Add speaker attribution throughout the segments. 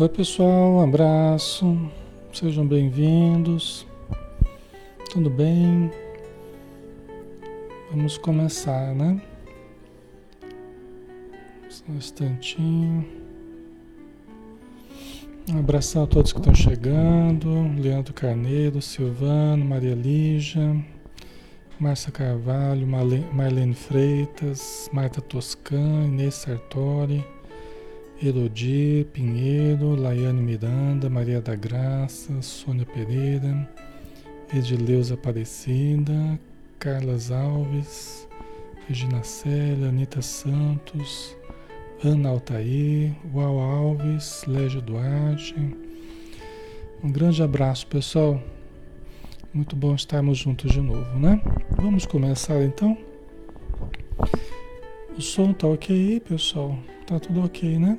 Speaker 1: Oi, pessoal, um abraço, sejam bem-vindos. Tudo bem? Vamos começar, né? Só um instantinho. Um abração a todos que estão chegando: Leandro Carneiro, Silvano, Maria Lígia, Márcia Carvalho, Marlene Freitas, Marta Toscan, Inês Sartori. Erodir Pinheiro, Laiane Miranda, Maria da Graça, Sônia Pereira, Edileuza Aparecida, Carlas Alves, Regina Célia, Anitta Santos, Ana Altair, Uau Alves, Légio Duarte. Um grande abraço, pessoal. Muito bom estarmos juntos de novo, né? Vamos começar então? O som tá ok, pessoal? Tá tudo ok, né?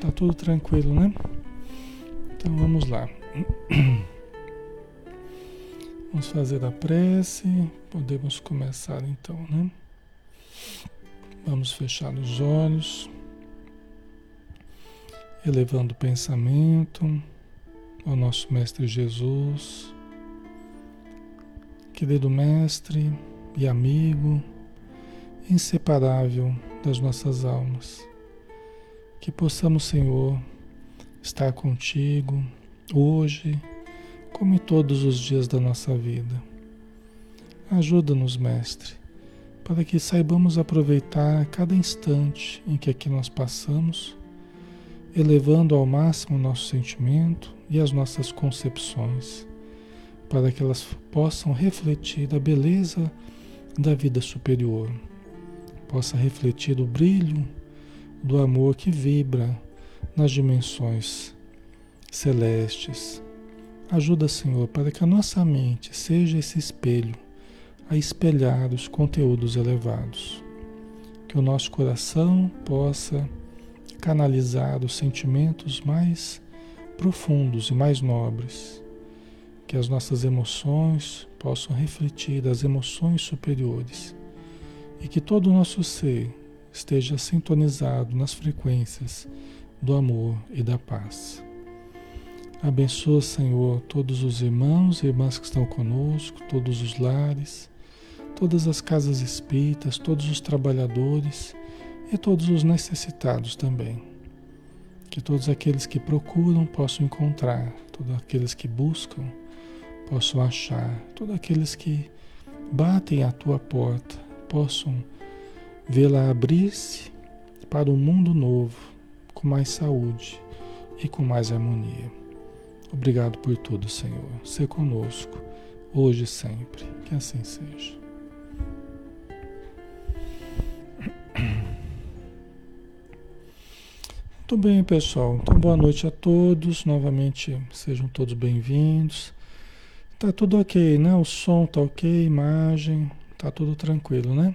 Speaker 1: Tá tudo tranquilo, né? Então vamos lá. Vamos fazer a prece. Podemos começar então, né? Vamos fechar os olhos, elevando o pensamento ao nosso Mestre Jesus, querido Mestre e amigo, inseparável das nossas almas. Que possamos, Senhor, estar contigo hoje, como em todos os dias da nossa vida. Ajuda-nos, Mestre, para que saibamos aproveitar cada instante em que aqui nós passamos, elevando ao máximo o nosso sentimento e as nossas concepções, para que elas possam refletir a beleza da vida superior, possa refletir o brilho do amor que vibra nas dimensões celestes. Ajuda, Senhor, para que a nossa mente seja esse espelho a espelhar os conteúdos elevados. Que o nosso coração possa canalizar os sentimentos mais profundos e mais nobres. Que as nossas emoções possam refletir as emoções superiores. E que todo o nosso ser esteja sintonizado nas frequências do amor e da paz. Abençoa, Senhor, todos os irmãos e irmãs que estão conosco, todos os lares, todas as casas espíritas, todos os trabalhadores e todos os necessitados também. Que todos aqueles que procuram possam encontrar, todos aqueles que buscam possam achar, todos aqueles que batem à tua porta possam vê-la abrir-se para um mundo novo, com mais saúde e com mais harmonia. Obrigado por tudo, Senhor. Ser conosco, hoje e sempre. Que assim seja. Muito bem, pessoal. Então, boa noite a todos. Novamente, sejam todos bem-vindos. Tá tudo ok, né? O som tá ok, imagem, tá tudo tranquilo, né?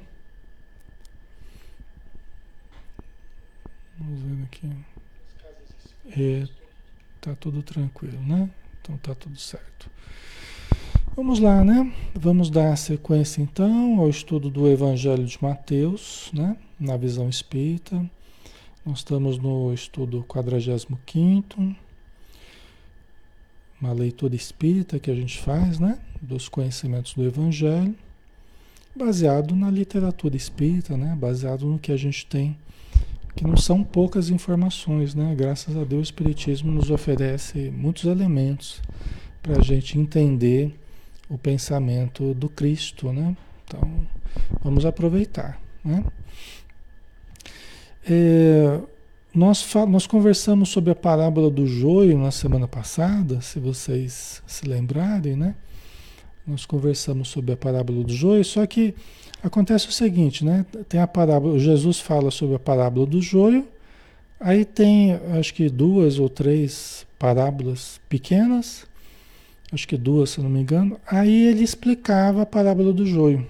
Speaker 1: Vamos ver aqui. É, tá tudo tranquilo, né? Então tá tudo certo. Vamos lá, né? Vamos dar sequência então ao estudo do Evangelho de Mateus, né? Na visão espírita. Nós estamos no estudo 45, uma leitura espírita que a gente faz, né? Dos conhecimentos do Evangelho, baseado na literatura espírita, né? Baseado no que a gente tem que não são poucas informações, né? Graças a Deus o Espiritismo nos oferece muitos elementos para a gente entender o pensamento do Cristo, né? Então, vamos aproveitar, né? É, nós, nós conversamos sobre a parábola do joio na semana passada, se vocês se lembrarem, né? Nós conversamos sobre a parábola do joio, só que Acontece o seguinte, né? Tem a parábola, Jesus fala sobre a parábola do joio, aí tem acho que duas ou três parábolas pequenas, acho que duas, se não me engano. Aí ele explicava a parábola do joio.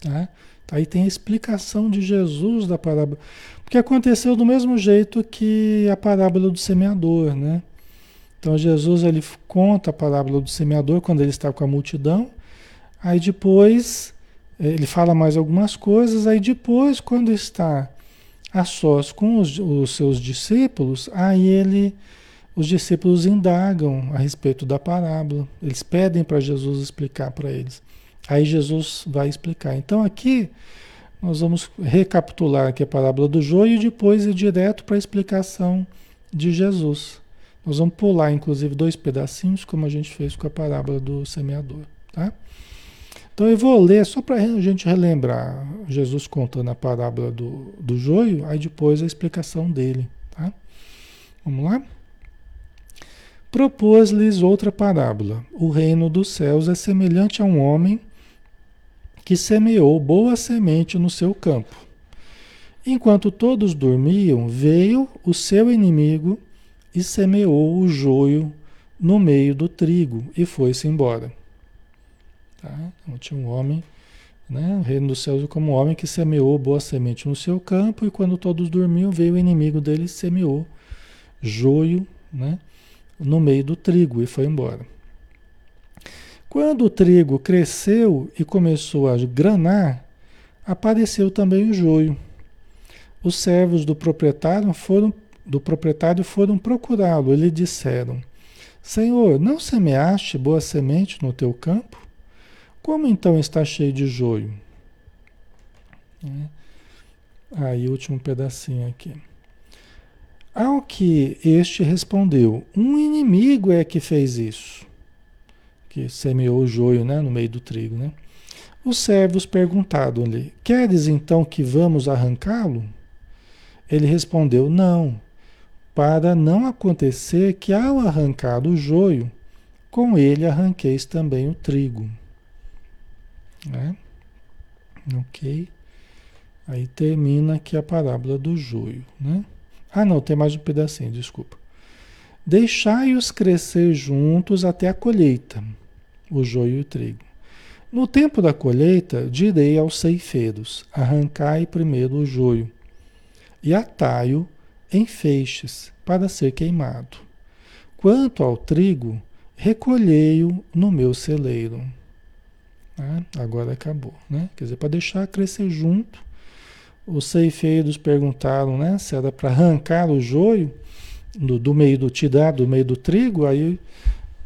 Speaker 1: Tá? Aí tem a explicação de Jesus da parábola. Porque aconteceu do mesmo jeito que a parábola do semeador, né? Então Jesus ele conta a parábola do semeador quando ele está com a multidão. Aí depois ele fala mais algumas coisas, aí depois, quando está a sós com os, os seus discípulos, aí ele, os discípulos indagam a respeito da parábola. Eles pedem para Jesus explicar para eles. Aí Jesus vai explicar. Então aqui nós vamos recapitular aqui a parábola do joio e depois ir direto para a explicação de Jesus. Nós vamos pular, inclusive, dois pedacinhos, como a gente fez com a parábola do semeador, tá? Então eu vou ler só para a gente relembrar Jesus contando a parábola do, do joio, aí depois a explicação dele, tá? Vamos lá? Propôs-lhes outra parábola. O reino dos céus é semelhante a um homem que semeou boa semente no seu campo. Enquanto todos dormiam, veio o seu inimigo e semeou o joio no meio do trigo e foi-se embora. Tá? Então tinha um homem, né? o reino dos céus como um homem que semeou boa semente no seu campo e quando todos dormiam, veio o inimigo dele e semeou joio né? no meio do trigo e foi embora. Quando o trigo cresceu e começou a granar, apareceu também o joio. Os servos do proprietário foram do proprietário foram procurá-lo lhe disseram: Senhor, não semeaste boa semente no teu campo? Como então está cheio de joio? É. Aí, último pedacinho aqui. Ao que este respondeu: Um inimigo é que fez isso que semeou o joio né, no meio do trigo. Né? Os servos perguntaram-lhe: Queres então que vamos arrancá-lo? Ele respondeu: Não, para não acontecer que ao arrancar o joio, com ele arranqueis também o trigo. Né? Ok? Aí termina aqui a parábola do joio. Né? Ah, não, tem mais um pedacinho, desculpa. Deixai-os crescer juntos até a colheita o joio e o trigo. No tempo da colheita, direi aos ceifeiros: arrancai primeiro o joio e atai-o em feixes para ser queimado. Quanto ao trigo, recolhei-o no meu celeiro. Ah, agora acabou, né? Quer dizer, para deixar crescer junto. Os ceifeiros perguntaram, né, se era para arrancar o joio do, do meio do tirar do meio do trigo, aí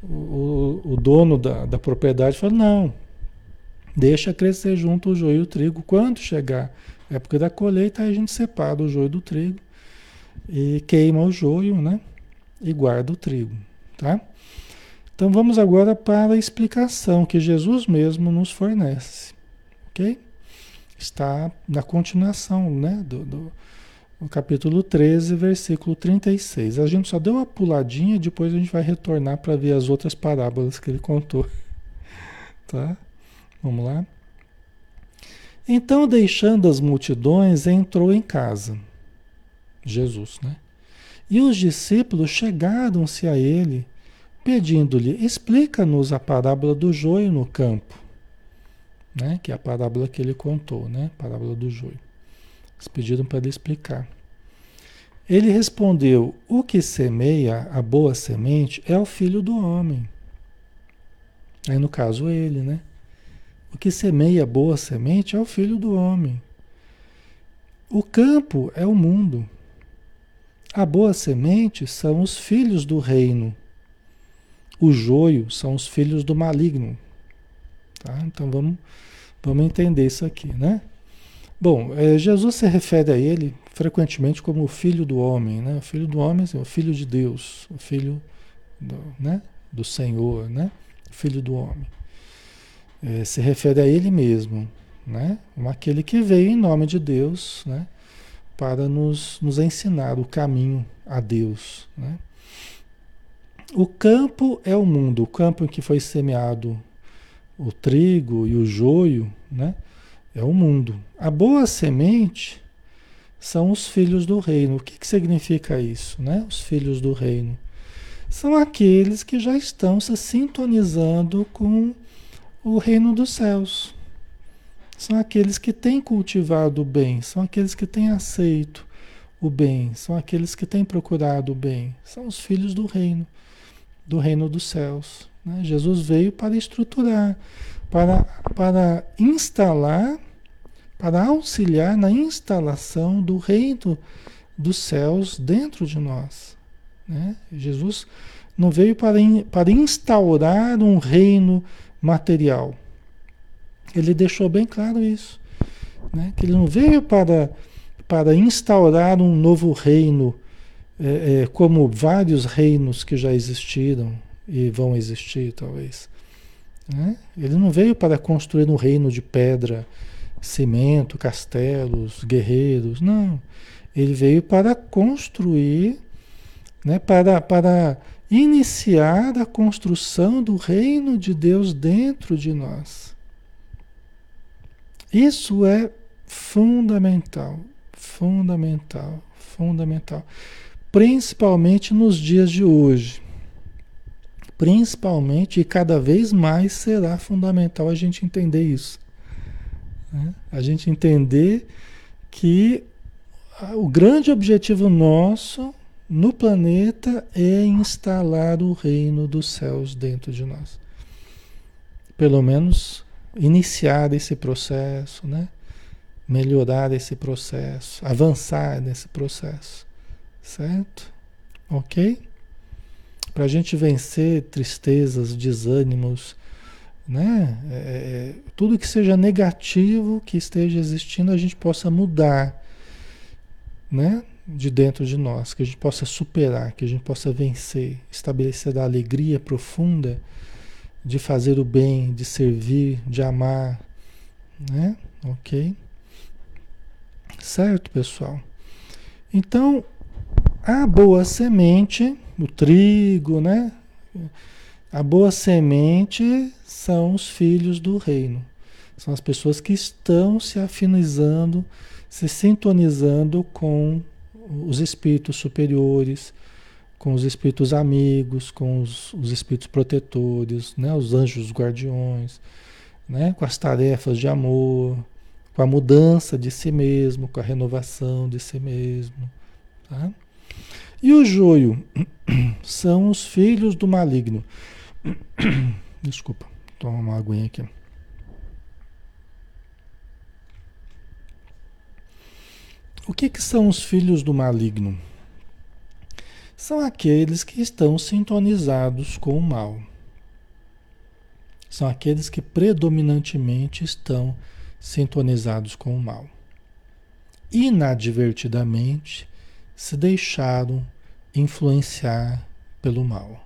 Speaker 1: o, o dono da, da propriedade fala, não, deixa crescer junto o joio e o trigo. Quando chegar a época da colheita, aí a gente separa o joio do trigo e queima o joio, né? E guarda o trigo, tá? Então vamos agora para a explicação que Jesus mesmo nos fornece, ok? Está na continuação, né? Do, do, capítulo 13, versículo 36. A gente só deu uma puladinha, depois a gente vai retornar para ver as outras parábolas que ele contou. Tá? Vamos lá? Então, deixando as multidões, entrou em casa. Jesus, né? E os discípulos chegaram-se a ele, pedindo-lhe: explica-nos a parábola do joio no campo. Né? Que é a parábola que ele contou, né? Parábola do joio. Eles pediram para ele explicar. Ele respondeu: O que semeia a boa semente é o filho do homem. Aí, no caso, ele, né? O que semeia a boa semente é o filho do homem. O campo é o mundo. A boa semente são os filhos do reino. O joio são os filhos do maligno. Tá? Então vamos, vamos entender isso aqui, né? Bom, é, Jesus se refere a ele frequentemente como o filho do homem, né? O filho do homem, assim, o filho de Deus, o filho do, né? do Senhor, né? O filho do homem. É, se refere a ele mesmo, né? Aquele que veio em nome de Deus, né? Para nos, nos ensinar o caminho a Deus, né? O campo é o mundo, o campo em que foi semeado o trigo e o joio, né? É o mundo. A boa semente são os filhos do reino. O que, que significa isso, né? Os filhos do reino. São aqueles que já estão se sintonizando com o reino dos céus. São aqueles que têm cultivado o bem, são aqueles que têm aceito o bem, são aqueles que têm procurado o bem. São os filhos do reino, do reino dos céus. Né? Jesus veio para estruturar para, para instalar para auxiliar na instalação do reino dos céus dentro de nós. Né? Jesus não veio para, para instaurar um reino material. Ele deixou bem claro isso. Né? Que ele não veio para, para instaurar um novo reino, é, é, como vários reinos que já existiram e vão existir, talvez. Né? Ele não veio para construir um reino de pedra, cimento, castelos, guerreiros. Não. Ele veio para construir, né, para, para iniciar a construção do reino de Deus dentro de nós. Isso é fundamental, fundamental, fundamental. Principalmente nos dias de hoje. Principalmente e cada vez mais será fundamental a gente entender isso. Né? A gente entender que o grande objetivo nosso no planeta é instalar o reino dos céus dentro de nós. Pelo menos iniciar esse processo, né? melhorar esse processo, avançar nesse processo, certo? Ok? Para a gente vencer tristezas, desânimos, né? É, é, tudo que seja negativo que esteja existindo, a gente possa mudar, né? De dentro de nós, que a gente possa superar, que a gente possa vencer, estabelecer a alegria profunda de fazer o bem, de servir, de amar, né? Ok? Certo, pessoal? Então, a boa semente, o trigo, né? A boa semente são os filhos do reino. São as pessoas que estão se afinizando, se sintonizando com os espíritos superiores, com os espíritos amigos, com os, os espíritos protetores, né? os anjos guardiões, né? com as tarefas de amor, com a mudança de si mesmo, com a renovação de si mesmo. Tá? E o joio são os filhos do maligno. Desculpa, toma uma aguinha aqui. O que, que são os filhos do maligno? São aqueles que estão sintonizados com o mal. São aqueles que predominantemente estão sintonizados com o mal. Inadvertidamente se deixaram influenciar pelo mal.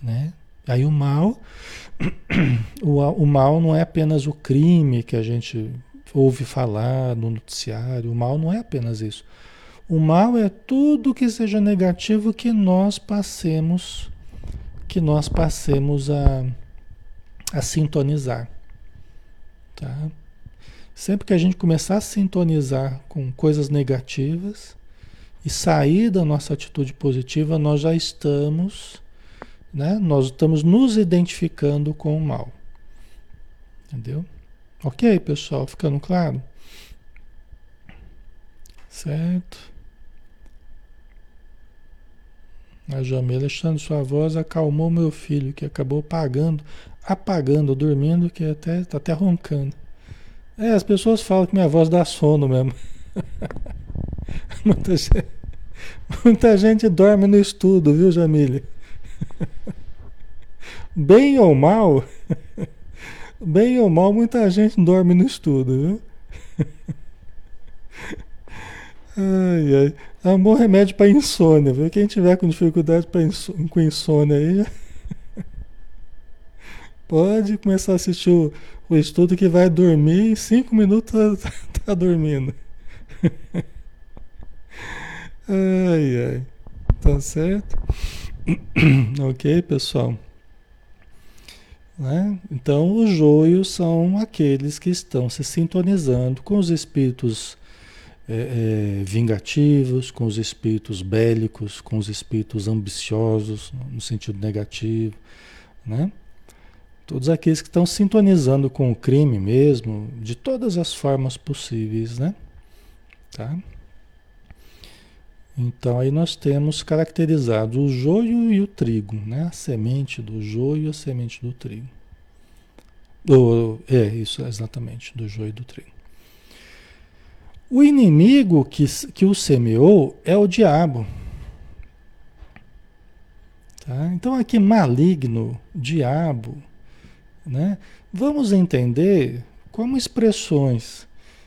Speaker 1: Né? Aí o mal, o, o mal não é apenas o crime que a gente ouve falar no noticiário, o mal não é apenas isso. O mal é tudo que seja negativo que nós passemos, que nós passemos a, a sintonizar. Tá? Sempre que a gente começar a sintonizar com coisas negativas e sair da nossa atitude positiva, nós já estamos né? Nós estamos nos identificando com o mal. Entendeu? Ok, pessoal? Ficando claro? Certo? A Jamila, achando sua voz, acalmou meu filho, que acabou pagando, apagando, dormindo, que até está até roncando. É, as pessoas falam que minha voz dá sono mesmo. muita, gente, muita gente dorme no estudo, viu, Jamília? Bem ou mal, bem ou mal, muita gente dorme no estudo, viu? Ai, ai. É um bom remédio para insônia, viu? Quem tiver com dificuldade insônia, com insônia aí, pode começar a assistir o, o estudo que vai dormir em cinco minutos tá, tá dormindo. Ai, ai. Tá certo? ok, pessoal? Né? Então, os joios são aqueles que estão se sintonizando com os espíritos é, é, vingativos, com os espíritos bélicos, com os espíritos ambiciosos, no sentido negativo. Né? Todos aqueles que estão sintonizando com o crime mesmo, de todas as formas possíveis. Né? Tá? Então aí nós temos caracterizado o joio e o trigo, né? A semente do joio e a semente do trigo. Do, é, isso, exatamente, do joio e do trigo. O inimigo que, que o semeou é o diabo. Tá? Então aqui maligno, diabo, né? Vamos entender como expressões,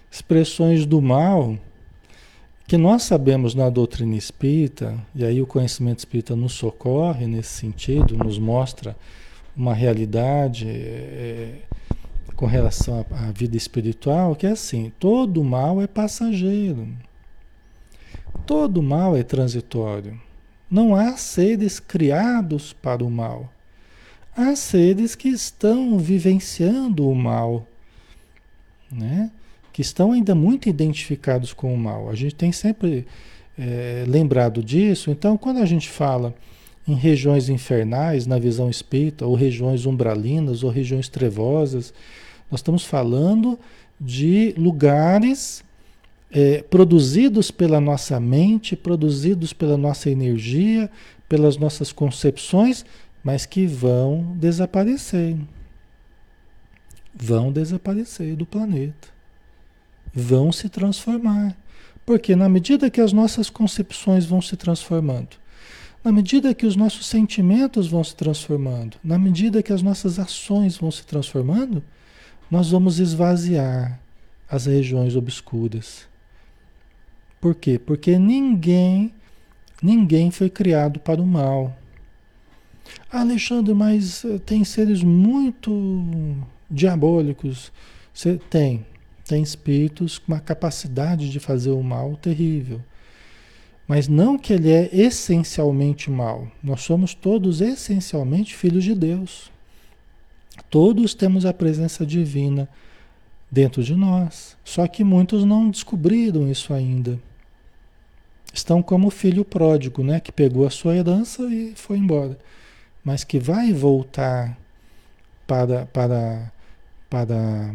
Speaker 1: expressões do mal que nós sabemos na doutrina espírita, e aí o conhecimento espírita nos socorre nesse sentido, nos mostra uma realidade é, com relação à, vida espiritual, que é assim: todo mal é passageiro, todo mal é transitório. Não há seres criados para o mal. Há seres que estão vivenciando o mal, né? que estão ainda muito identificados com o mal. A gente tem sempre é, lembrado disso. Então, quando a gente fala em regiões infernais, na visão espírita, ou regiões umbralinas, ou regiões trevosas, nós estamos falando de lugares é, produzidos pela nossa mente, produzidos pela nossa energia, pelas nossas concepções, mas que vão desaparecer. Vão desaparecer do planeta vão se transformar. Porque na medida que as nossas concepções vão se transformando, na medida que os nossos sentimentos vão se transformando, na medida que as nossas ações vão se transformando, nós vamos esvaziar as regiões obscuras. Por quê? Porque ninguém, ninguém foi criado para o mal. Alexandre, mas eh, tem seres muito diabólicos. Você tem, tem espíritos com uma capacidade de fazer o mal terrível. Mas não que ele é essencialmente mal. Nós somos todos essencialmente filhos de Deus. Todos temos a presença divina dentro de nós. Só que muitos não descobriram isso ainda. Estão como o filho pródigo, né, que pegou a sua herança e foi embora, mas que vai voltar para para para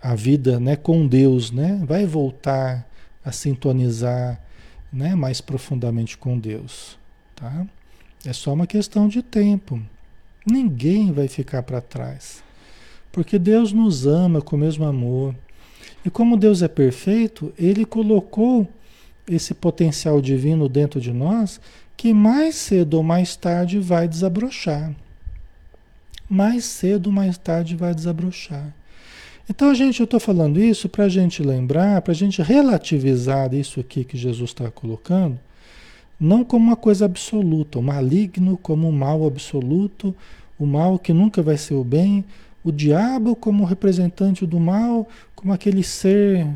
Speaker 1: a vida né, com Deus, né? Vai voltar a sintonizar né, mais profundamente com Deus. Tá? É só uma questão de tempo. Ninguém vai ficar para trás. Porque Deus nos ama com o mesmo amor. E como Deus é perfeito, Ele colocou esse potencial divino dentro de nós que mais cedo ou mais tarde vai desabrochar. Mais cedo ou mais tarde vai desabrochar. Então, gente, eu estou falando isso para a gente lembrar, para a gente relativizar isso aqui que Jesus está colocando, não como uma coisa absoluta, o maligno como o mal absoluto, o mal que nunca vai ser o bem, o diabo como representante do mal, como aquele ser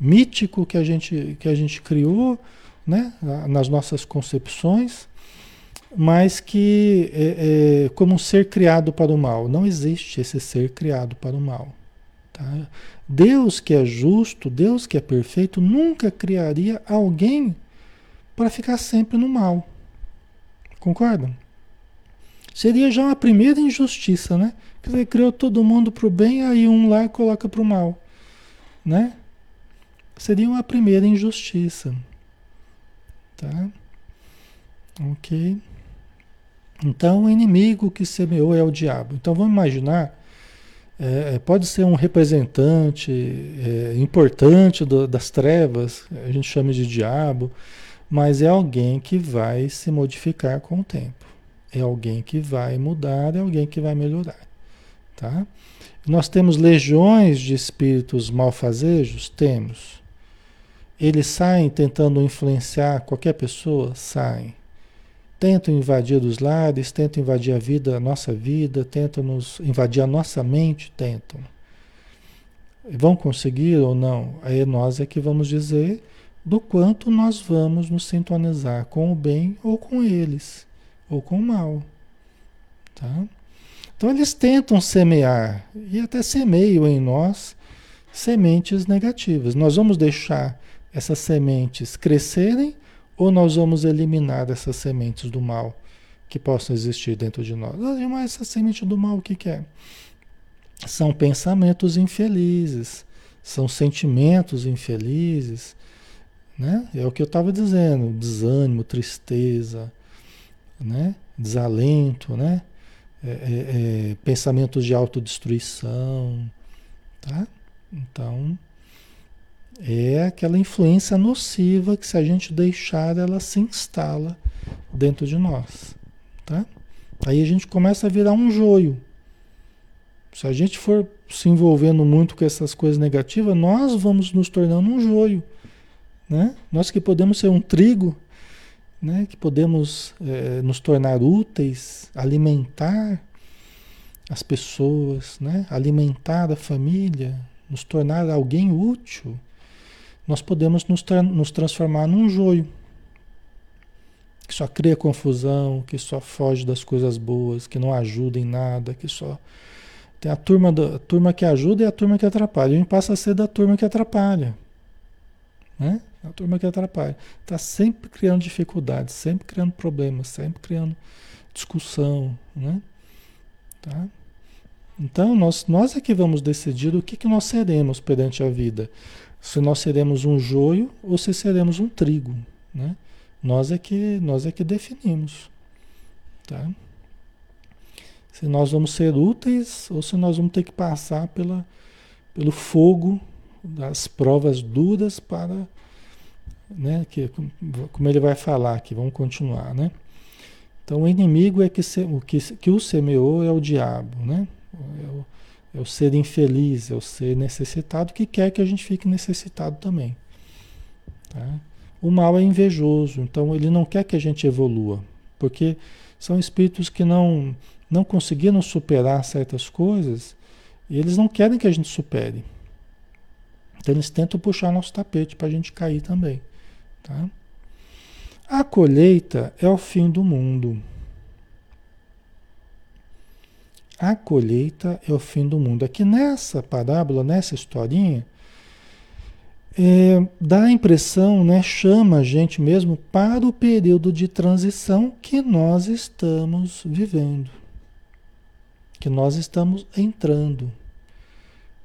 Speaker 1: mítico que a gente, que a gente criou né, nas nossas concepções, mas que é, é, como um ser criado para o mal. Não existe esse ser criado para o mal. Tá? Deus que é justo, Deus que é perfeito, nunca criaria alguém para ficar sempre no mal. Concordam? Seria já uma primeira injustiça, né? Quer dizer, criou todo mundo para o bem, aí um lá coloca para o mal. Né? Seria uma primeira injustiça. Tá? Ok. Então, o inimigo que semeou é o diabo. Então, vamos imaginar é, é, pode ser um representante é, importante do, das trevas, a gente chama de diabo, mas é alguém que vai se modificar com o tempo. É alguém que vai mudar, é alguém que vai melhorar. Tá? Nós temos legiões de espíritos malfazejos? Temos. Eles saem tentando influenciar qualquer pessoa? Saem tentam invadir os lares, tentam invadir a vida, a nossa vida, tentam nos invadir a nossa mente, tentam. Vão conseguir ou não? Aí nós é que vamos dizer do quanto nós vamos nos sintonizar com o bem ou com eles, ou com o mal. Tá? Então eles tentam semear, e até semeiam em nós, sementes negativas. Nós vamos deixar essas sementes crescerem ou nós vamos eliminar essas sementes do mal que possam existir dentro de nós? Mas essa semente do mal, o que, que é? São pensamentos infelizes, são sentimentos infelizes, né? É o que eu estava dizendo, desânimo, tristeza, né? Desalento, né? é, é, é, pensamentos de autodestruição, tá? Então, é aquela influência nociva que se a gente deixar, ela se instala dentro de nós, tá? Aí a gente começa a virar um joio. Se a gente for se envolvendo muito com essas coisas negativas, nós vamos nos tornando um joio, né? Nós que podemos ser um trigo, né? Que podemos é, nos tornar úteis, alimentar as pessoas, né? Alimentar a família, nos tornar alguém útil. Nós podemos nos, tra nos transformar num joio que só cria confusão, que só foge das coisas boas, que não ajuda em nada, que só tem a turma, a turma que ajuda e a turma que atrapalha. A gente passa a ser da turma que atrapalha. Né? A turma que atrapalha. Está sempre criando dificuldades, sempre criando problemas, sempre criando discussão. Né? Tá? Então, nós, nós é que vamos decidir o que, que nós seremos perante a vida. Se nós seremos um joio ou se seremos um trigo. Né? Nós, é que, nós é que definimos. Tá? Se nós vamos ser úteis ou se nós vamos ter que passar pela, pelo fogo das provas duras para. Né, que, como ele vai falar aqui, vamos continuar. Né? Então, o inimigo é que, se, o que, que o semeou é o diabo, né? É o, é o ser infeliz, é o ser necessitado que quer que a gente fique necessitado também. Tá? O mal é invejoso, então ele não quer que a gente evolua, porque são espíritos que não não conseguiram superar certas coisas, e eles não querem que a gente supere. Então eles tentam puxar nosso tapete para a gente cair também. Tá? A colheita é o fim do mundo. A colheita é o fim do mundo. Aqui nessa parábola, nessa historinha, é, dá a impressão, né, chama a gente mesmo para o período de transição que nós estamos vivendo que nós estamos entrando.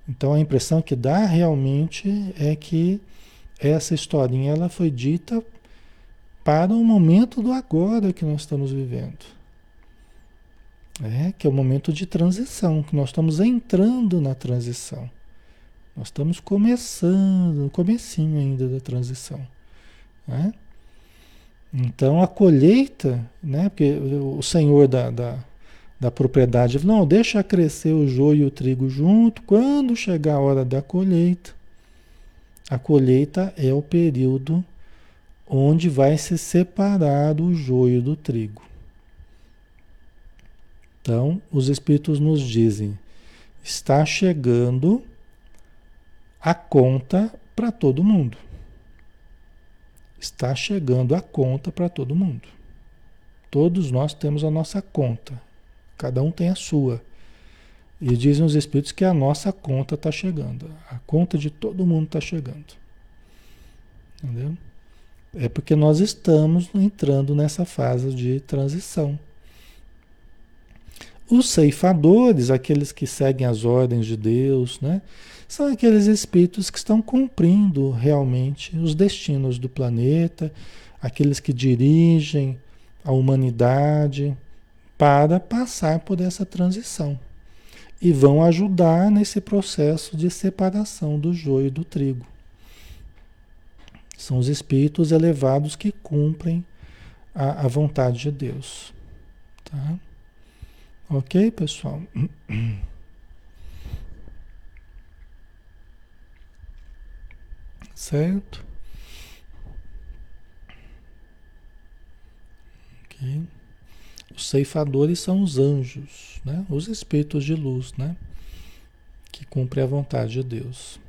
Speaker 1: Então a impressão que dá realmente é que essa historinha ela foi dita para o momento do agora que nós estamos vivendo. É, que é o momento de transição, que nós estamos entrando na transição. Nós estamos começando, no comecinho ainda da transição. Né? Então a colheita, né, porque o Senhor da, da da propriedade. Não, deixa crescer o joio e o trigo junto. Quando chegar a hora da colheita, a colheita é o período onde vai se separar o joio do trigo. Então, os Espíritos nos dizem: está chegando a conta para todo mundo. Está chegando a conta para todo mundo. Todos nós temos a nossa conta. Cada um tem a sua. E dizem os Espíritos que a nossa conta está chegando. A conta de todo mundo está chegando. Entendeu? É porque nós estamos entrando nessa fase de transição. Os ceifadores, aqueles que seguem as ordens de Deus, né, são aqueles espíritos que estão cumprindo realmente os destinos do planeta, aqueles que dirigem a humanidade, para passar por essa transição. E vão ajudar nesse processo de separação do joio do trigo. São os espíritos elevados que cumprem a, a vontade de Deus. Tá? Ok, pessoal? Certo? Ok. Os ceifadores são os anjos, né? os espíritos de luz, né? que cumprem a vontade de Deus.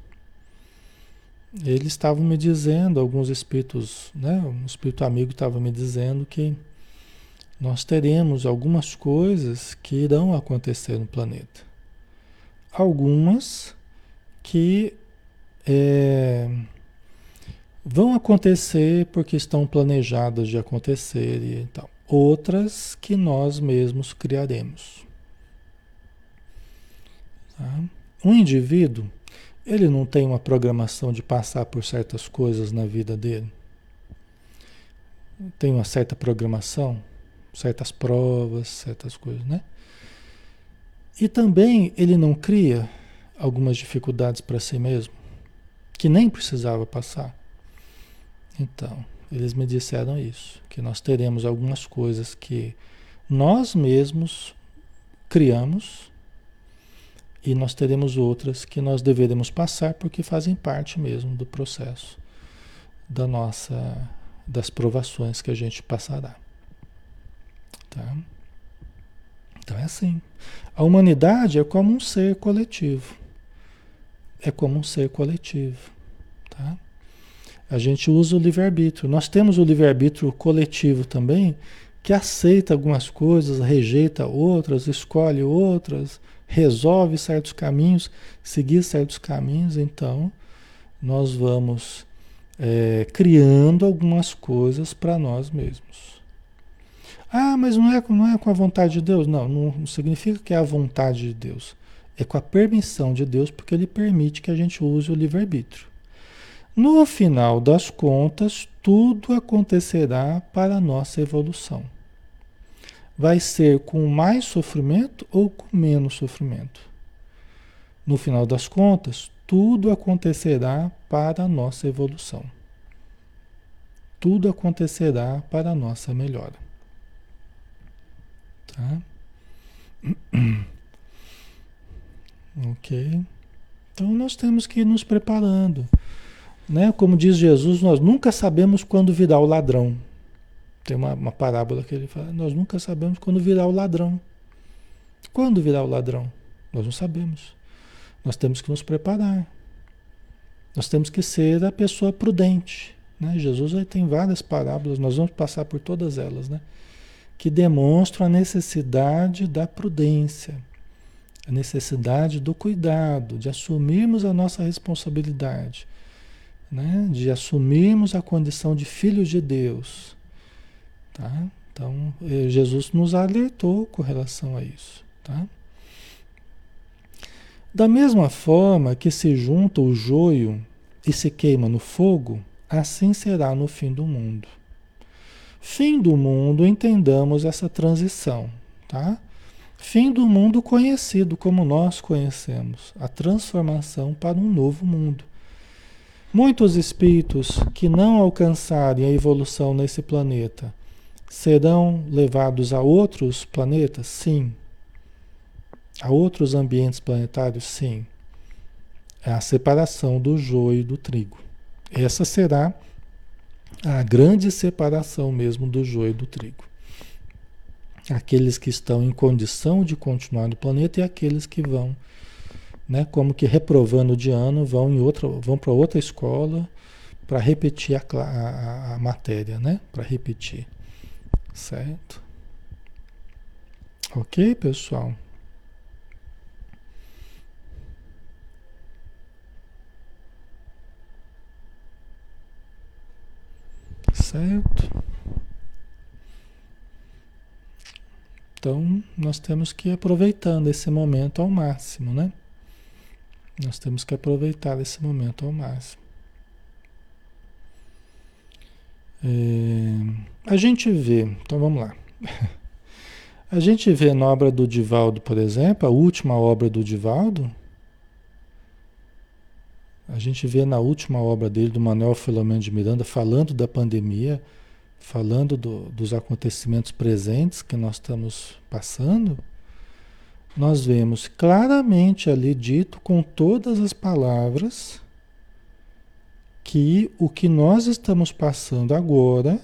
Speaker 1: Eles estavam me dizendo, alguns espíritos, né? um espírito amigo estava me dizendo que nós teremos algumas coisas que irão acontecer no planeta. Algumas que é, vão acontecer porque estão planejadas de acontecer e tal outras que nós mesmos criaremos. Tá? Um indivíduo, ele não tem uma programação de passar por certas coisas na vida dele. Tem uma certa programação, certas provas, certas coisas, né? E também ele não cria algumas dificuldades para si mesmo, que nem precisava passar. Então, eles me disseram isso, que nós teremos algumas coisas que nós mesmos criamos e nós teremos outras que nós deveremos passar porque fazem parte mesmo do processo da nossa das provações que a gente passará. Tá? Então é assim. A humanidade é como um ser coletivo. É como um ser coletivo, tá? A gente usa o livre-arbítrio. Nós temos o livre-arbítrio coletivo também, que aceita algumas coisas, rejeita outras, escolhe outras, resolve certos caminhos, seguir certos caminhos. Então, nós vamos é, criando algumas coisas para nós mesmos. Ah, mas não é, não é com a vontade de Deus? Não, não significa que é a vontade de Deus. É com a permissão de Deus, porque Ele permite que a gente use o livre-arbítrio. No final das contas, tudo acontecerá para a nossa evolução. Vai ser com mais sofrimento ou com menos sofrimento? No final das contas, tudo acontecerá para a nossa evolução. Tudo acontecerá para a nossa melhora. Tá? ok? Então nós temos que ir nos preparando. Né? Como diz Jesus, nós nunca sabemos quando virá o ladrão. Tem uma, uma parábola que ele fala: nós nunca sabemos quando virá o ladrão. Quando virá o ladrão? Nós não sabemos. Nós temos que nos preparar. Nós temos que ser a pessoa prudente. Né? Jesus tem várias parábolas, nós vamos passar por todas elas, né? que demonstram a necessidade da prudência, a necessidade do cuidado, de assumirmos a nossa responsabilidade né? de assumirmos a condição de filhos de Deus. Tá? Então, eh, Jesus nos alertou com relação a isso. Tá? Da mesma forma que se junta o joio e se queima no fogo, assim será no fim do mundo. Fim do mundo, entendamos essa transição, tá? Fim do mundo conhecido como nós conhecemos, a transformação para um novo mundo. Muitos espíritos que não alcançarem a evolução nesse planeta serão levados a outros planetas? Sim. A outros ambientes planetários? Sim. É a separação do joio e do trigo. Essa será a grande separação mesmo do joio e do trigo. Aqueles que estão em condição de continuar no planeta e aqueles que vão né, como que reprovando de ano, vão em outra, vão para outra escola para repetir a, a, a, matéria, né? Para repetir, certo? Ok, pessoal? Certo? Então, nós temos que ir aproveitando esse momento ao máximo, né? Nós temos que aproveitar esse momento ao máximo. É, a gente vê, então vamos lá. A gente vê na obra do Divaldo, por exemplo, a última obra do Divaldo. A gente vê na última obra dele, do Manuel Filomeno de Miranda, falando da pandemia, falando do, dos acontecimentos presentes que nós estamos passando nós vemos claramente ali dito com todas as palavras que o que nós estamos passando agora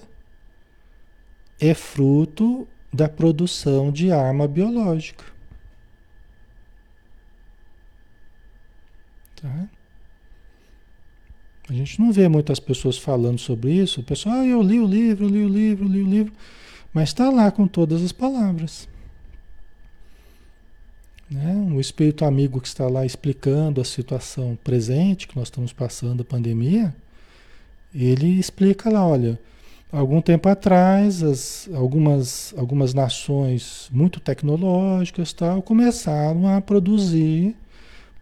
Speaker 1: é fruto da produção de arma biológica. Tá? A gente não vê muitas pessoas falando sobre isso. O pessoal, ah, eu li o livro, li o livro, li o livro. Mas está lá com todas as palavras. Né? O espírito amigo que está lá explicando a situação presente que nós estamos passando, a pandemia, ele explica lá, olha, algum tempo atrás, as, algumas, algumas nações muito tecnológicas tal, começaram a produzir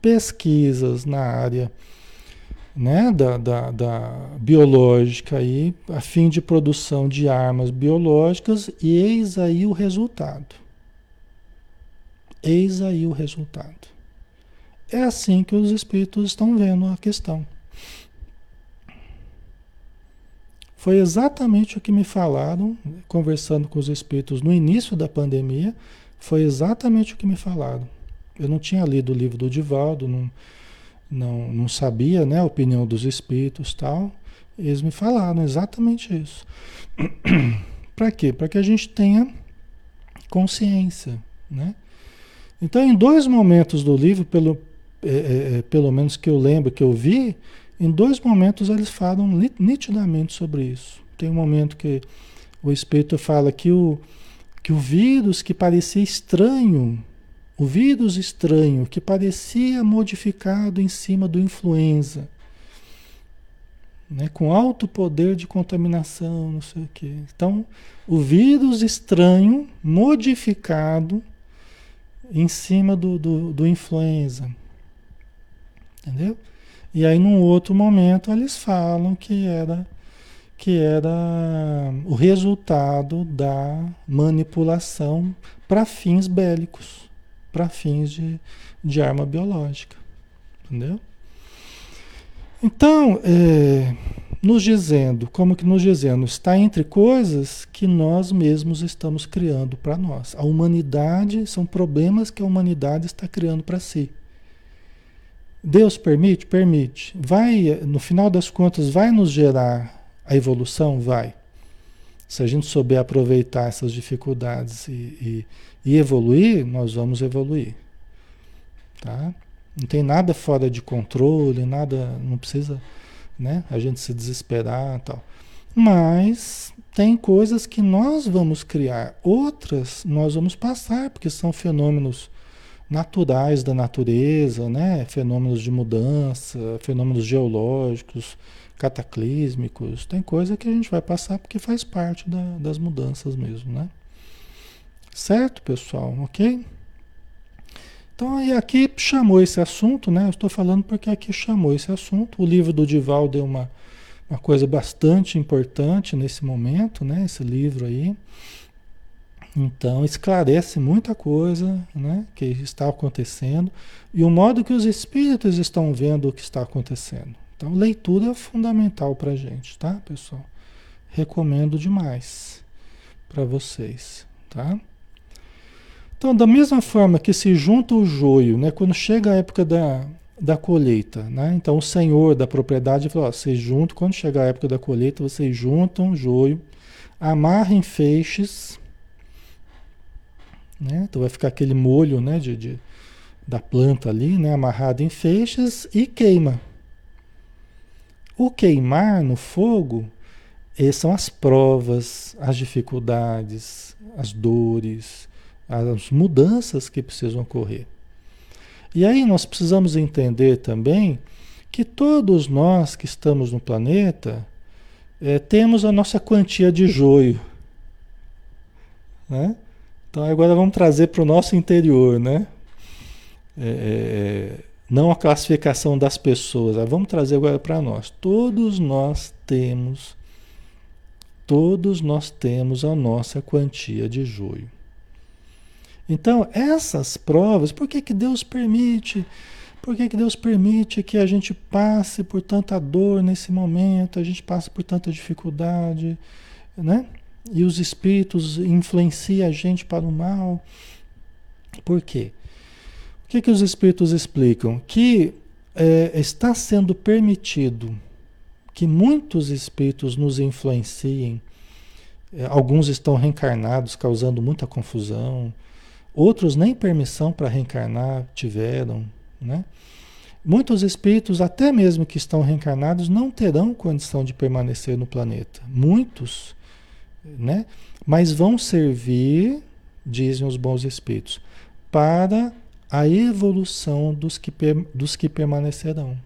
Speaker 1: pesquisas na área né, da, da, da, biológica aí, a fim de produção de armas biológicas, e eis aí o resultado. Eis aí o resultado. É assim que os espíritos estão vendo a questão. Foi exatamente o que me falaram, conversando com os espíritos no início da pandemia, foi exatamente o que me falaram. Eu não tinha lido o livro do Divaldo, não, não, não sabia né, a opinião dos espíritos tal. Eles me falaram exatamente isso. Para quê? Para que a gente tenha consciência. Né? Então, em dois momentos do livro, pelo, é, é, é pelo menos que eu lembro, que eu vi, em dois momentos eles falam nitidamente sobre isso. Tem um momento que o Espírito fala que o, que o vírus que parecia estranho, o vírus estranho que parecia modificado em cima do influenza, né, com alto poder de contaminação, não sei o quê. Então, o vírus estranho modificado em cima do, do, do influenza. Entendeu? E aí, num outro momento, eles falam que era que era o resultado da manipulação para fins bélicos, para fins de, de arma biológica. Entendeu? Então, é, nos dizendo, como que nos dizendo, está entre coisas que nós mesmos estamos criando para nós. A humanidade são problemas que a humanidade está criando para si. Deus permite? Permite. Vai, no final das contas, vai nos gerar a evolução? Vai. Se a gente souber aproveitar essas dificuldades e, e, e evoluir, nós vamos evoluir. Tá? Não tem nada fora de controle, nada, não precisa né, a gente se desesperar tal. Mas tem coisas que nós vamos criar, outras nós vamos passar, porque são fenômenos naturais da natureza, né? fenômenos de mudança, fenômenos geológicos, cataclísmicos. Tem coisa que a gente vai passar porque faz parte da, das mudanças mesmo, né? Certo, pessoal? Ok? Então, aí aqui chamou esse assunto, né? Eu estou falando porque aqui chamou esse assunto. O livro do Dival deu uma, uma coisa bastante importante nesse momento, né? Esse livro aí. Então, esclarece muita coisa né, que está acontecendo e o modo que os espíritos estão vendo o que está acontecendo. Então, leitura é fundamental para a gente, tá, pessoal? Recomendo demais para vocês, tá? Então, da mesma forma que se junta o joio, né, quando chega a época da, da colheita, né? Então, o senhor da propriedade falou: ó, vocês juntam, quando chegar a época da colheita, vocês juntam o joio, amarrem feixes né? Então vai ficar aquele molho né, de, de, da planta ali, né, amarrado em feixes e queima. O queimar no fogo são as provas, as dificuldades, as dores, as mudanças que precisam ocorrer. E aí nós precisamos entender também que todos nós que estamos no planeta é, temos a nossa quantia de joio. Né? Então agora vamos trazer para o nosso interior, né? É, não a classificação das pessoas, vamos trazer agora para nós. Todos nós temos, todos nós temos a nossa quantia de joio. Então, essas provas, por que, que Deus permite? Por que, que Deus permite que a gente passe por tanta dor nesse momento, a gente passe por tanta dificuldade, né? E os espíritos influenciam a gente para o mal. Por quê? O que, que os espíritos explicam? Que é, está sendo permitido que muitos espíritos nos influenciem. É, alguns estão reencarnados, causando muita confusão. Outros nem permissão para reencarnar tiveram, né? Muitos espíritos, até mesmo que estão reencarnados, não terão condição de permanecer no planeta. Muitos né? Mas vão servir, dizem os bons espíritos, para a evolução dos que, dos que permanecerão.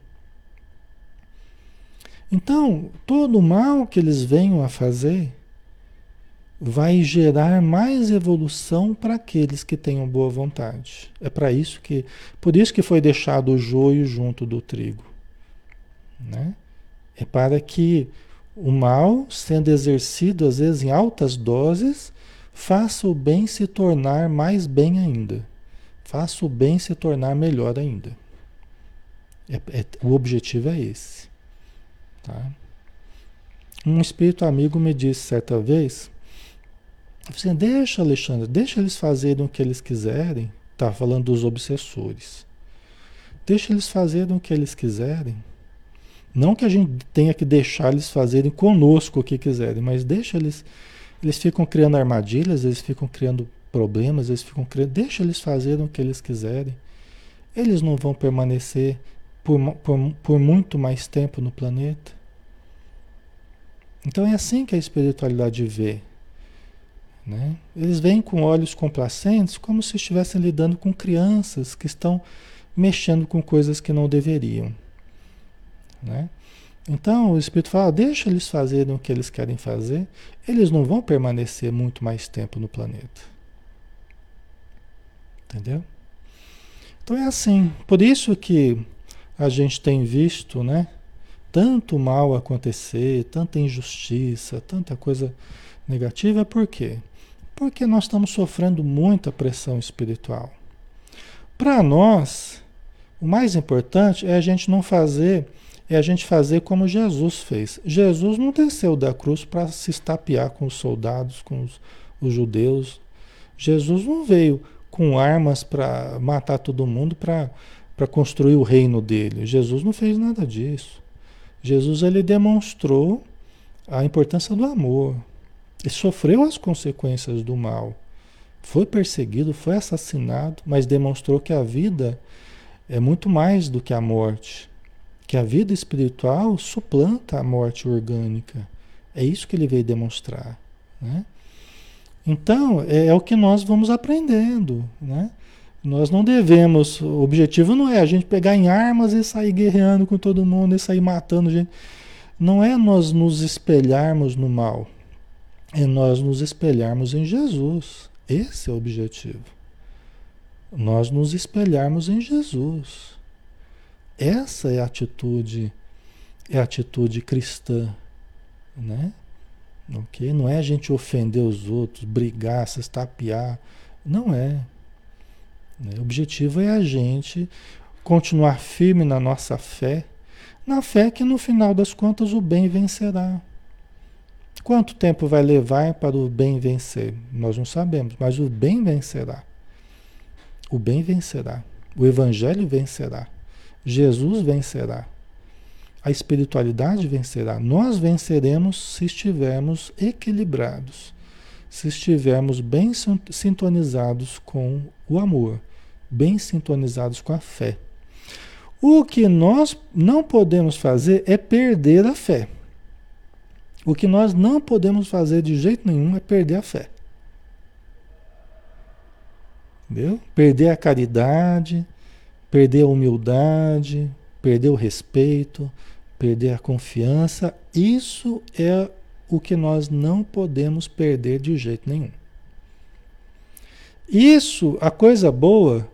Speaker 1: Então, todo o mal que eles venham a fazer vai gerar mais evolução para aqueles que tenham boa vontade. É para isso que, por isso que foi deixado o joio junto do trigo, né? É para que o mal, sendo exercido às vezes em altas doses, faça o bem se tornar mais bem ainda. Faça o bem se tornar melhor ainda. É, é, o objetivo é esse. Tá? Um espírito amigo me disse certa vez, assim, deixa Alexandre, deixa eles fazerem o que eles quiserem. Tá falando dos obsessores. Deixa eles fazerem o que eles quiserem. Não que a gente tenha que deixar eles fazerem conosco o que quiserem, mas deixa eles. Eles ficam criando armadilhas, eles ficam criando problemas, eles ficam criando. Deixa eles fazerem o que eles quiserem. Eles não vão permanecer por, por, por muito mais tempo no planeta. Então é assim que a espiritualidade vê. Né? Eles vêm com olhos complacentes como se estivessem lidando com crianças que estão mexendo com coisas que não deveriam. Né? Então o Espírito fala: deixa eles fazerem o que eles querem fazer, eles não vão permanecer muito mais tempo no planeta. Entendeu? Então é assim. Por isso que a gente tem visto, né? Tanto mal acontecer, tanta injustiça, tanta coisa negativa, por quê? Porque nós estamos sofrendo muita pressão espiritual. Para nós, o mais importante é a gente não fazer, é a gente fazer como Jesus fez. Jesus não desceu da cruz para se estapear com os soldados, com os, os judeus. Jesus não veio com armas para matar todo mundo, para construir o reino dele. Jesus não fez nada disso. Jesus ele demonstrou a importância do amor. Sofreu as consequências do mal. Foi perseguido, foi assassinado, mas demonstrou que a vida é muito mais do que a morte, que a vida espiritual suplanta a morte orgânica. É isso que ele veio demonstrar. Né? Então, é, é, o que nós vamos aprendendo. Né? Nós não devemos, o objetivo não é a gente pegar em armas e sair guerreando com todo mundo e sair matando gente. Não é nós nos espelharmos no mal, é nós nos espelharmos em Jesus. Esse é o objetivo nós nos espelharmos em Jesus. Essa é a atitude, é a atitude cristã, né? Ok? Não é a gente ofender os outros, brigar, se estapear. Não é. Né? O objetivo é a gente continuar firme na nossa fé, na fé que no final das contas o bem vencerá. Quanto tempo vai levar para o bem vencer? Nós não sabemos, mas o bem vencerá. O bem vencerá. O Evangelho vencerá. Jesus vencerá. A espiritualidade vencerá. Nós venceremos se estivermos equilibrados, se estivermos bem sintonizados com o amor, bem sintonizados com a fé. O que nós não podemos fazer é perder a fé. O que nós não podemos fazer de jeito nenhum é perder a fé. Entendeu? Perder a caridade, perder a humildade, perder o respeito, perder a confiança, isso é o que nós não podemos perder de jeito nenhum. Isso, a coisa boa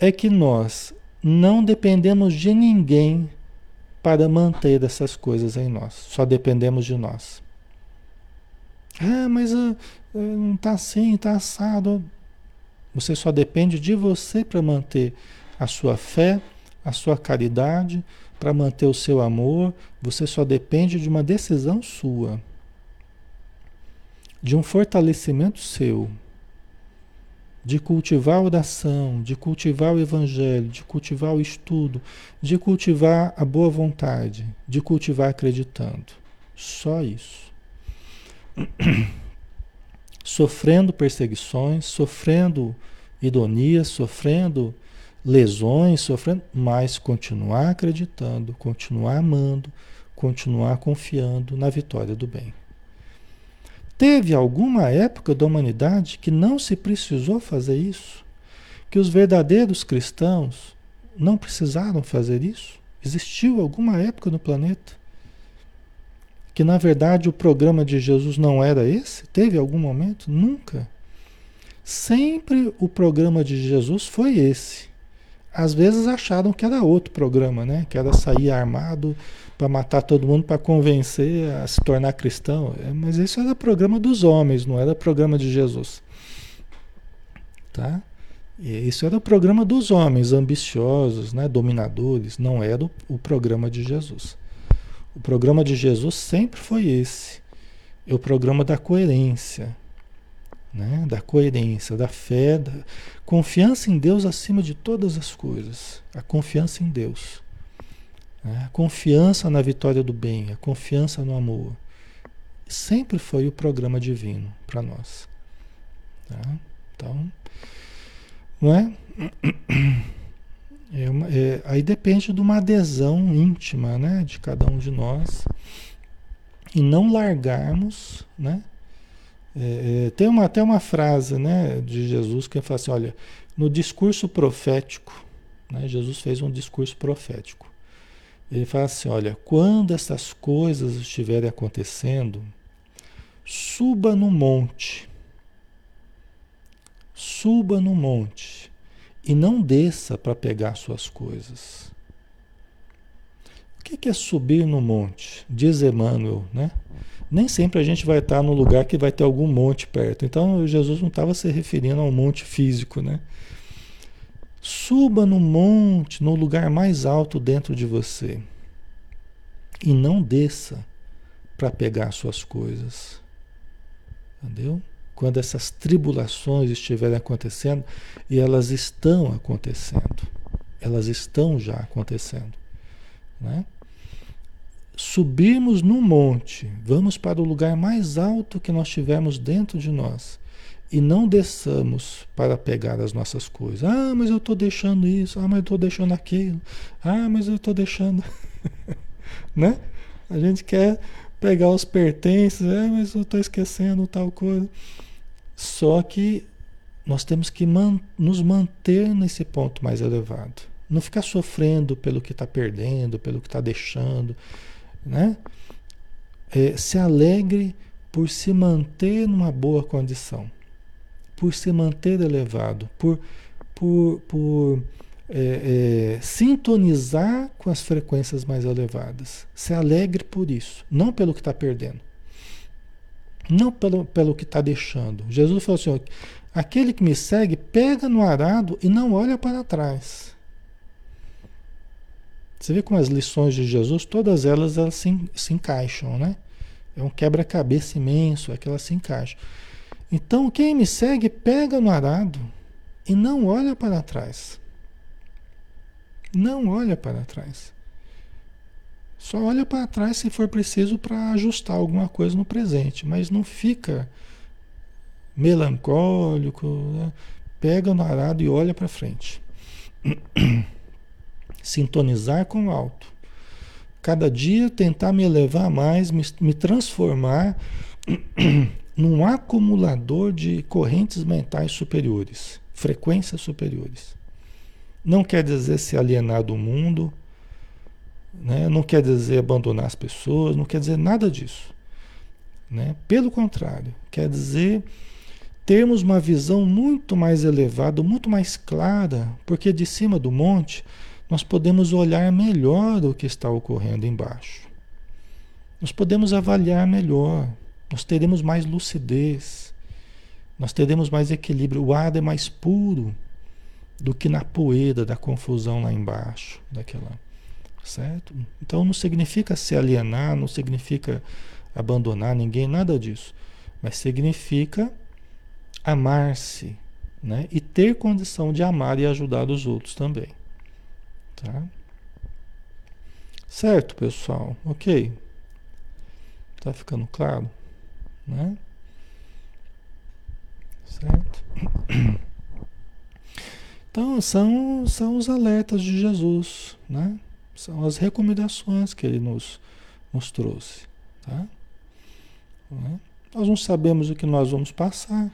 Speaker 1: é que nós não dependemos de ninguém para manter essas coisas em nós, só dependemos de nós. Ah, mas uh, não está assim, está assado. Você só depende de você para manter a sua fé, a sua caridade, para manter o seu amor. Você só depende de uma decisão sua, de um fortalecimento seu, de cultivar a oração, de cultivar o evangelho, de cultivar o estudo, de cultivar a boa vontade, de cultivar acreditando. Só isso. sofrendo perseguições, sofrendo ironias, sofrendo lesões, sofrendo, mas continuar acreditando, continuar amando, continuar confiando na vitória do bem. Teve alguma época da humanidade que não se precisou fazer isso? Que os verdadeiros cristãos não precisaram fazer isso? Existiu alguma época no planeta? que na verdade o programa de Jesus não era esse? Teve algum momento? Nunca. Sempre o programa de Jesus foi esse. Às vezes acharam que era outro programa, né? Que era sair armado para matar todo mundo para convencer a se tornar cristão. É, mas isso era programa dos homens, não era programa de Jesus. Tá? E isso era o programa dos homens ambiciosos, né, dominadores, não era o, o programa de Jesus. O programa de Jesus sempre foi esse. É o programa da coerência, né? da coerência, da fé, da confiança em Deus acima de todas as coisas. A confiança em Deus. Né? A confiança na vitória do bem, a confiança no amor. Sempre foi o programa divino para nós. Tá? Então, não é? É uma, é, aí depende de uma adesão íntima né, de cada um de nós e não largarmos, né? É, é, tem uma, até uma frase né, de Jesus que fala assim, olha, no discurso profético, né, Jesus fez um discurso profético. Ele fala assim, olha, quando essas coisas estiverem acontecendo, suba no monte, suba no monte e não desça para pegar suas coisas. O que é subir no monte? Diz Emmanuel, né? Nem sempre a gente vai estar no lugar que vai ter algum monte perto. Então Jesus não estava se referindo a um monte físico, né? Suba no monte, no lugar mais alto dentro de você. E não desça para pegar suas coisas. Entendeu? Quando essas tribulações estiverem acontecendo, e elas estão acontecendo. Elas estão já acontecendo. Né? Subirmos no monte, vamos para o lugar mais alto que nós tivermos dentro de nós e não desçamos para pegar as nossas coisas. Ah, mas eu estou deixando isso, ah, mas eu estou deixando aquilo, ah, mas eu estou deixando. né? A gente quer pegar os pertences, ah, mas eu estou esquecendo tal coisa. Só que nós temos que man nos manter nesse ponto mais elevado. Não ficar sofrendo pelo que está perdendo, pelo que está deixando né? É, se alegre por se manter numa boa condição, por se manter elevado, por, por, por é, é, sintonizar com as frequências mais elevadas. Se alegre por isso, não pelo que está perdendo, não pelo, pelo que está deixando. Jesus falou assim: aquele que me segue pega no arado e não olha para trás. Você vê como as lições de Jesus, todas elas, elas se, se encaixam, né? É um quebra-cabeça imenso, é que elas se encaixam. Então, quem me segue, pega no arado e não olha para trás. Não olha para trás. Só olha para trás se for preciso para ajustar alguma coisa no presente, mas não fica melancólico. Né? Pega no arado e olha para frente. sintonizar com o alto. Cada dia tentar me elevar mais, me, me transformar num acumulador de correntes mentais superiores, frequências superiores. Não quer dizer se alienar do mundo, né? não quer dizer abandonar as pessoas, não quer dizer nada disso. Né? Pelo contrário, quer dizer termos uma visão muito mais elevada, muito mais clara, porque de cima do monte nós podemos olhar melhor o que está ocorrendo embaixo. Nós podemos avaliar melhor, nós teremos mais lucidez, nós teremos mais equilíbrio. O ar é mais puro do que na poeira da confusão lá embaixo, daquela, certo? Então não significa se alienar, não significa abandonar ninguém, nada disso, mas significa amar-se, né? E ter condição de amar e ajudar os outros também. Tá? Certo, pessoal? Ok. Tá ficando claro? Né? Certo? Então, são, são os alertas de Jesus, né? São as recomendações que ele nos, nos trouxe, tá? Né? Nós não sabemos o que nós vamos passar.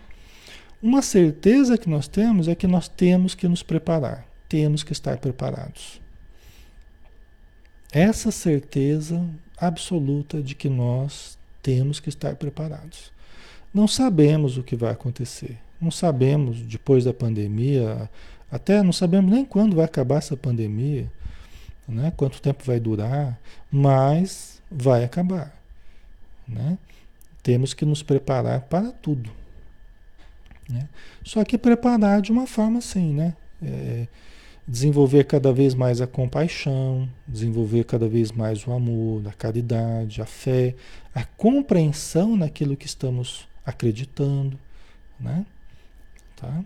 Speaker 1: Uma certeza que nós temos é que nós temos que nos preparar temos que estar preparados. Essa certeza absoluta de que nós temos que estar preparados. Não sabemos o que vai acontecer. Não sabemos depois da pandemia, até não sabemos nem quando vai acabar essa pandemia, né? quanto tempo vai durar, mas vai acabar. Né? Temos que nos preparar para tudo. Né? Só que preparar de uma forma assim, né? É, desenvolver cada vez mais a compaixão, desenvolver cada vez mais o amor, a caridade, a fé, a compreensão naquilo que estamos acreditando, né? Tá?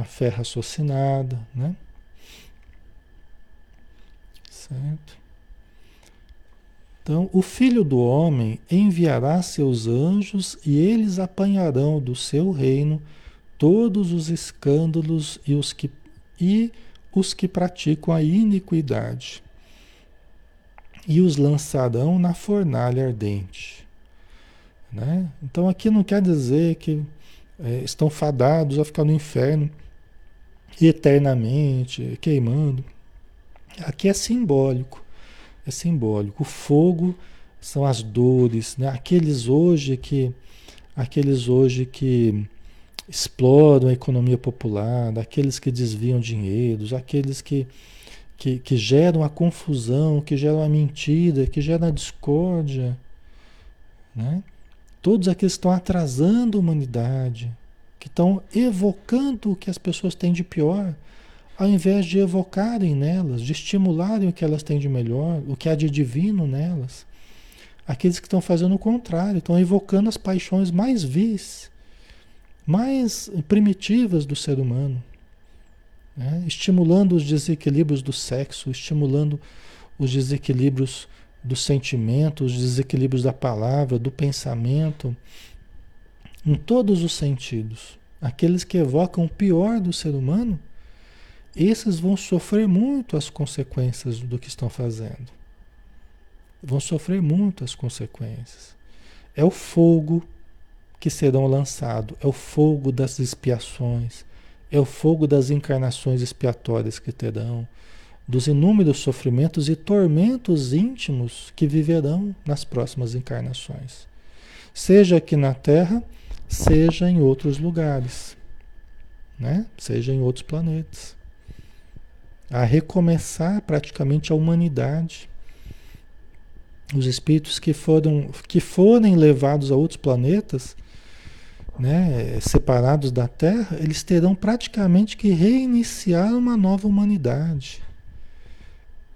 Speaker 1: A fé raciocinada, né? Certo? Então, o filho do homem enviará seus anjos e eles apanharão do seu reino todos os escândalos e os que, e os que praticam a iniquidade e os lançarão na fornalha ardente. Né? Então, aqui não quer dizer que é, estão fadados a ficar no inferno eternamente, queimando. Aqui é simbólico é simbólico. O fogo são as dores, né? Aqueles hoje que aqueles hoje que exploram a economia popular, aqueles que desviam dinheiros, aqueles que, que, que geram a confusão, que geram a mentira, que geram a discórdia, né? Todos aqueles que estão atrasando a humanidade, que estão evocando o que as pessoas têm de pior, ao invés de evocarem nelas, de estimularem o que elas têm de melhor, o que há de divino nelas. Aqueles que estão fazendo o contrário, estão evocando as paixões mais vis, mais primitivas do ser humano, né? estimulando os desequilíbrios do sexo, estimulando os desequilíbrios do sentimento, os desequilíbrios da palavra, do pensamento, em todos os sentidos. Aqueles que evocam o pior do ser humano esses vão sofrer muito as consequências do que estão fazendo. Vão sofrer muito as consequências. É o fogo que serão lançado, é o fogo das expiações, é o fogo das encarnações expiatórias que terão, dos inúmeros sofrimentos e tormentos íntimos que viverão nas próximas encarnações, seja aqui na Terra, seja em outros lugares, né? seja em outros planetas a recomeçar praticamente a humanidade. Os espíritos que foram que forem levados a outros planetas, né, separados da Terra, eles terão praticamente que reiniciar uma nova humanidade.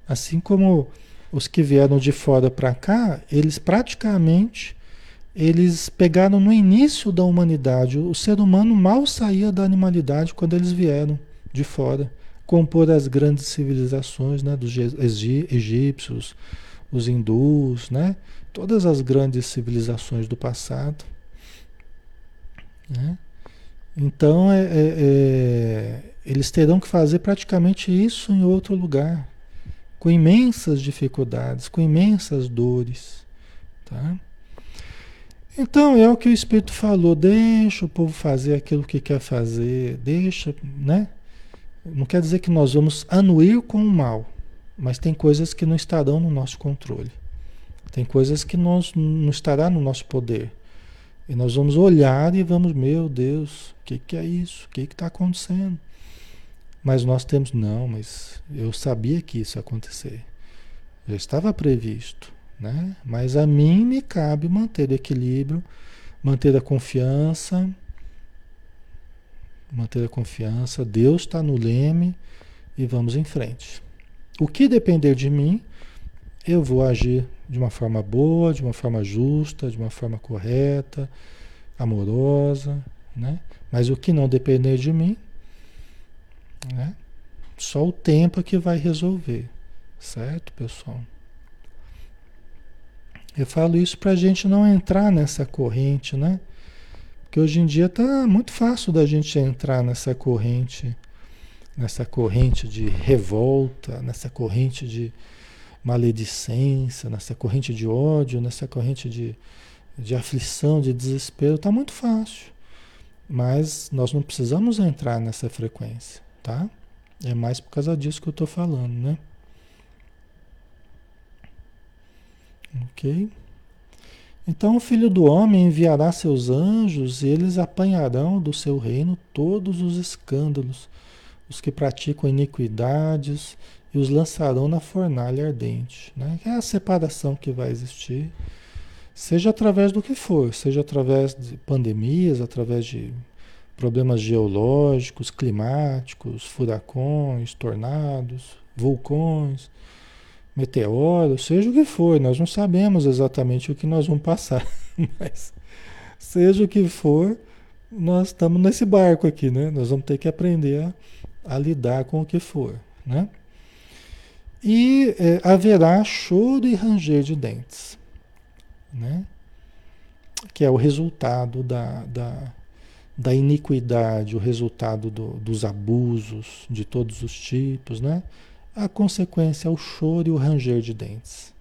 Speaker 1: Assim como os que vieram de fora para cá, eles praticamente eles pegaram no início da humanidade. O ser humano mal saía da animalidade quando eles vieram de fora compor as grandes civilizações né, dos egípcios, os hindus, né, todas as grandes civilizações do passado. Né? Então, é, é, é, eles terão que fazer praticamente isso em outro lugar, com imensas dificuldades, com imensas dores. Tá? Então, é o que o Espírito falou: deixa o povo fazer aquilo que quer fazer, deixa, né? Não quer dizer que nós vamos anuir com o mal, mas tem coisas que não estarão no nosso controle. Tem coisas que nós, não estará no nosso poder. E nós vamos olhar e vamos, meu Deus, o que, que é isso? O que está acontecendo? Mas nós temos, não, mas eu sabia que isso ia acontecer. Já estava previsto. Né? Mas a mim me cabe manter o equilíbrio, manter a confiança, manter a confiança, Deus está no leme e vamos em frente. O que depender de mim, eu vou agir de uma forma boa, de uma forma justa, de uma forma correta, amorosa, né? Mas o que não depender de mim, né? Só o tempo é que vai resolver, certo, pessoal? Eu falo isso para a gente não entrar nessa corrente, né? Porque hoje em dia está muito fácil da gente entrar nessa corrente, nessa corrente de revolta, nessa corrente de maledicência, nessa corrente de ódio, nessa corrente de, de aflição, de desespero. Está muito fácil. Mas nós não precisamos entrar nessa frequência, tá? É mais por causa disso que eu estou falando, né? Ok? Então o filho do homem enviará seus anjos e eles apanharão do seu reino todos os escândalos, os que praticam iniquidades, e os lançarão na fornalha ardente. Né? É a separação que vai existir, seja através do que for, seja através de pandemias, através de problemas geológicos, climáticos, furacões, tornados, vulcões, meteoros, seja o que for, nós não sabemos exatamente o que nós vamos passar, mas seja o que for, nós estamos nesse barco aqui, né? Nós vamos ter que aprender a, a lidar com o que for, né? E é, haverá choro e ranger de dentes, né? Que é o resultado da, da, da iniquidade, o resultado do, dos abusos de todos os tipos, né? A consequência é o choro e o ranger de dentes.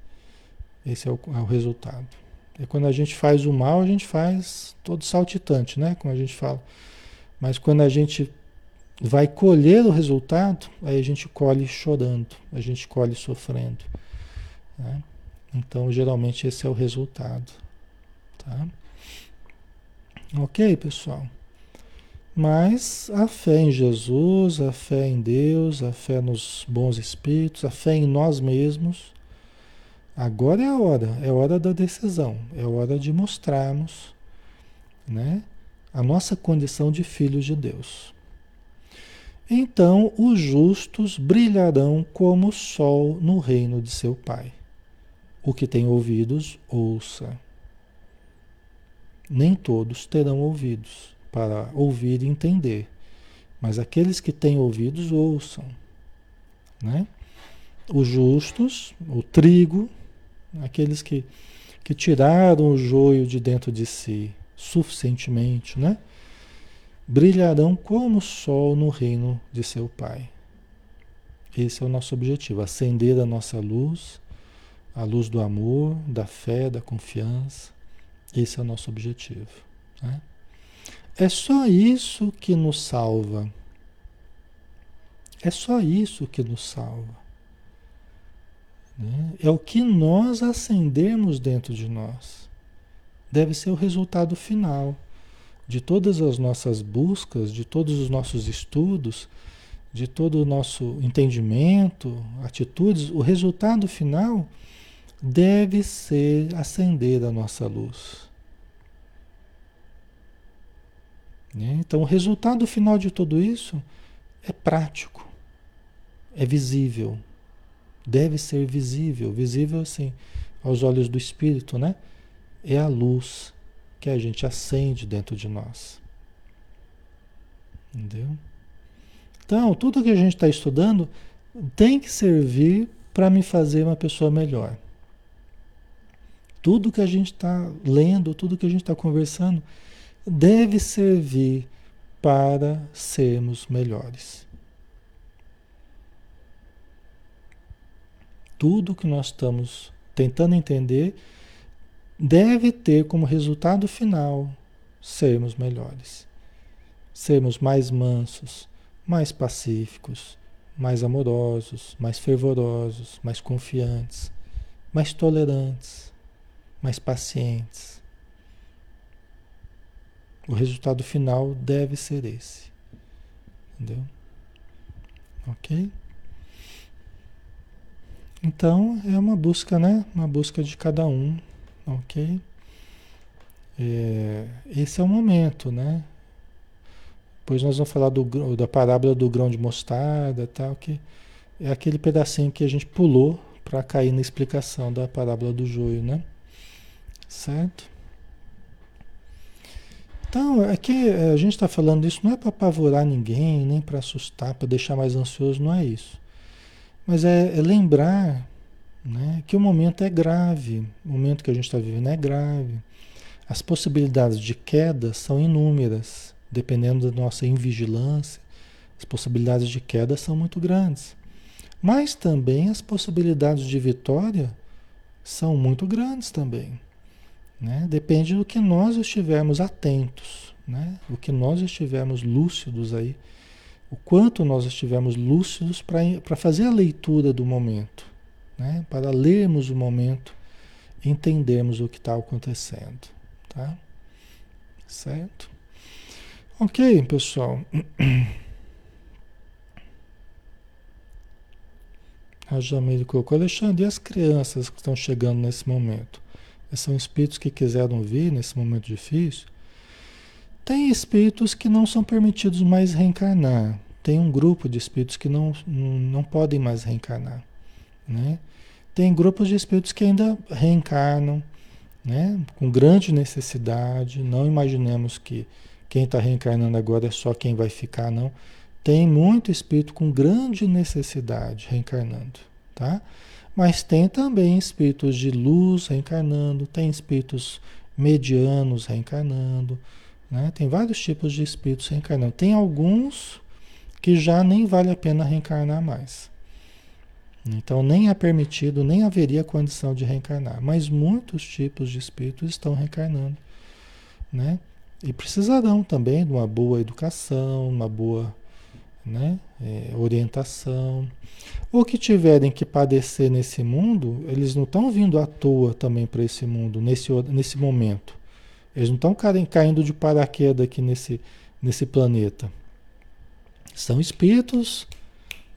Speaker 1: Esse é o, é o resultado. E quando a gente faz o mal, a gente faz todo saltitante, né? Como a gente fala. Mas quando a gente vai colher o resultado, aí a gente colhe chorando, a gente colhe sofrendo. Né? Então, geralmente, esse é o resultado. Tá? Ok, pessoal? Mas a fé em Jesus, a fé em Deus, a fé nos bons espíritos, a fé em nós mesmos, agora é a hora, é hora da decisão, é hora de mostrarmos né, a nossa condição de filhos de Deus. Então os justos brilharão como o sol no reino de seu Pai. O que tem ouvidos, ouça. Nem todos terão ouvidos para ouvir e entender, mas aqueles que têm ouvidos, ouçam. Né? Os justos, o trigo, aqueles que, que tiraram o joio de dentro de si suficientemente, né? Brilharão como o sol no reino de seu Pai. Esse é o nosso objetivo, acender a nossa luz, a luz do amor, da fé, da confiança. Esse é o nosso objetivo. Né? É só isso que nos salva. É só isso que nos salva. Né? É o que nós acendemos dentro de nós. Deve ser o resultado final de todas as nossas buscas, de todos os nossos estudos, de todo o nosso entendimento, atitudes, o resultado final deve ser acender a nossa luz. Né? Então, o resultado final de tudo isso é prático, é visível, deve ser visível, visível assim, aos olhos do espírito, né? É a luz que a gente acende dentro de nós. Entendeu? Então, tudo que a gente está estudando tem que servir para me fazer uma pessoa melhor. Tudo que a gente está lendo, tudo que a gente está conversando, deve servir para sermos melhores. Tudo que nós estamos tentando entender deve ter como resultado final sermos melhores, sermos mais mansos, mais pacíficos, mais amorosos, mais fervorosos, mais confiantes, mais tolerantes, mais pacientes. O resultado final deve ser esse. Entendeu? Ok? Então é uma busca, né? Uma busca de cada um Ok? É, esse é o momento, né? Depois nós vamos falar do, da parábola do grão de mostarda, tal, que é aquele pedacinho que a gente pulou para cair na explicação da parábola do joio, né? Certo? Então, aqui é é, a gente está falando isso não é para apavorar ninguém, nem para assustar, para deixar mais ansioso, não é isso. Mas é, é lembrar né? que o momento é grave, o momento que a gente está vivendo é grave. As possibilidades de queda são inúmeras, dependendo da nossa invigilância, as possibilidades de queda são muito grandes. Mas também as possibilidades de vitória são muito grandes também. Né? Depende do que nós estivermos atentos, né? o que nós estivermos lúcidos aí, o quanto nós estivermos lúcidos para fazer a leitura do momento né? para lermos o momento, entendermos o que está acontecendo. Tá? Certo? Ok, pessoal. A Jamile colocou, Alexandre, e as crianças que estão chegando nesse momento? São espíritos que quiseram vir nesse momento difícil? Tem espíritos que não são permitidos mais reencarnar. Tem um grupo de espíritos que não, não podem mais reencarnar. Né? Tem grupos de espíritos que ainda reencarnam, né? com grande necessidade. Não imaginemos que quem está reencarnando agora é só quem vai ficar, não. Tem muito espírito com grande necessidade reencarnando, tá? Mas tem também espíritos de luz reencarnando, tem espíritos medianos reencarnando, né? Tem vários tipos de espíritos reencarnando. Tem alguns que já nem vale a pena reencarnar mais. Então nem é permitido, nem haveria condição de reencarnar. Mas muitos tipos de espíritos estão reencarnando, né? E precisarão também de uma boa educação, uma boa né? É, orientação. Ou que tiverem que padecer nesse mundo, eles não estão vindo à toa também para esse mundo, nesse, nesse momento. Eles não estão caindo de paraquedas aqui nesse, nesse planeta. São espíritos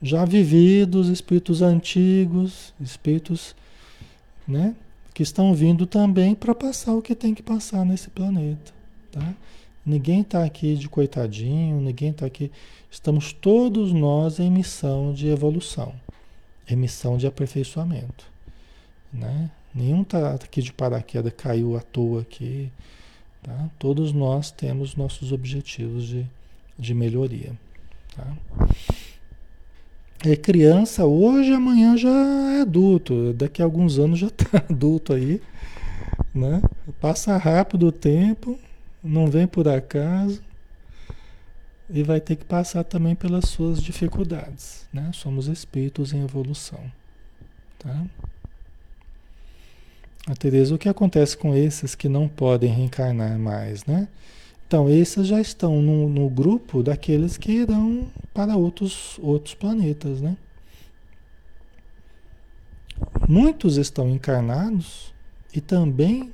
Speaker 1: já vividos, espíritos antigos, espíritos né, que estão vindo também para passar o que tem que passar nesse planeta. Tá? Ninguém está aqui de coitadinho, ninguém está aqui. Estamos todos nós em missão de evolução, em missão de aperfeiçoamento. Né? Nenhum está aqui de paraquedas, caiu à toa aqui. Tá? Todos nós temos nossos objetivos de, de melhoria. Tá? É criança hoje, amanhã já é adulto. Daqui a alguns anos já está adulto aí. Né? Passa rápido o tempo não vem por acaso e vai ter que passar também pelas suas dificuldades, né? Somos espíritos em evolução, tá? A Tereza, o que acontece com esses que não podem reencarnar mais, né? Então, esses já estão no, no grupo daqueles que irão para outros, outros planetas, né? Muitos estão encarnados e também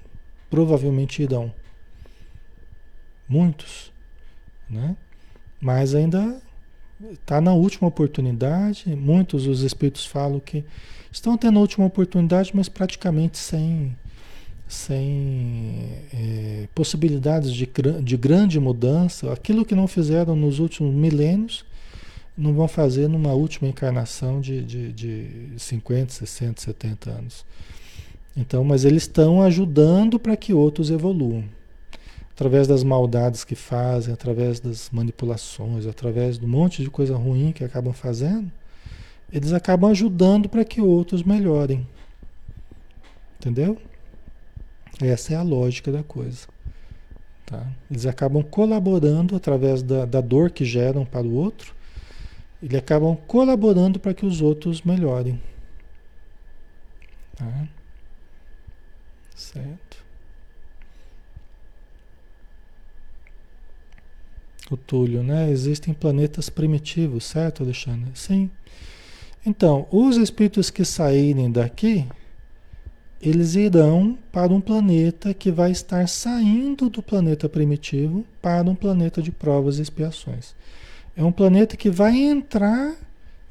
Speaker 1: provavelmente irão muitos, né? Mas ainda está na última oportunidade. Muitos dos espíritos falam que estão tendo a última oportunidade, mas praticamente sem, sem é, possibilidades de, de grande mudança. Aquilo que não fizeram nos últimos milênios, não vão fazer numa última encarnação de, de, de 50, 60, 70 anos. Então, mas eles estão ajudando para que outros evoluam através das maldades que fazem, através das manipulações, através do monte de coisa ruim que acabam fazendo, eles acabam ajudando para que outros melhorem. Entendeu? Essa é a lógica da coisa. Tá? Eles acabam colaborando através da, da dor que geram para o outro, eles acabam colaborando para que os outros melhorem. Tá? Certo? o Túlio, né? Existem planetas primitivos, certo, Alexandre? Sim. Então, os espíritos que saírem daqui, eles irão para um planeta que vai estar saindo do planeta primitivo para um planeta de provas e expiações. É um planeta que vai entrar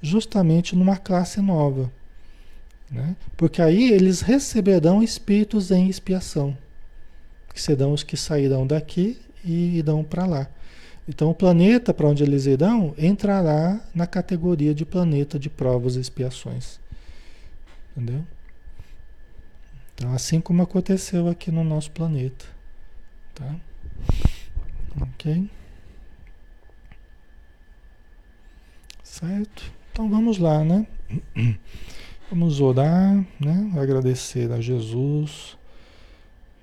Speaker 1: justamente numa classe nova. Né? Porque aí eles receberão espíritos em expiação, que serão os que sairão daqui e irão para lá. Então, o planeta para onde eles irão entrará na categoria de planeta de provas e expiações. Entendeu? Então, assim como aconteceu aqui no nosso planeta. Tá? Ok? Certo? Então vamos lá, né? Vamos orar, né? Agradecer a Jesus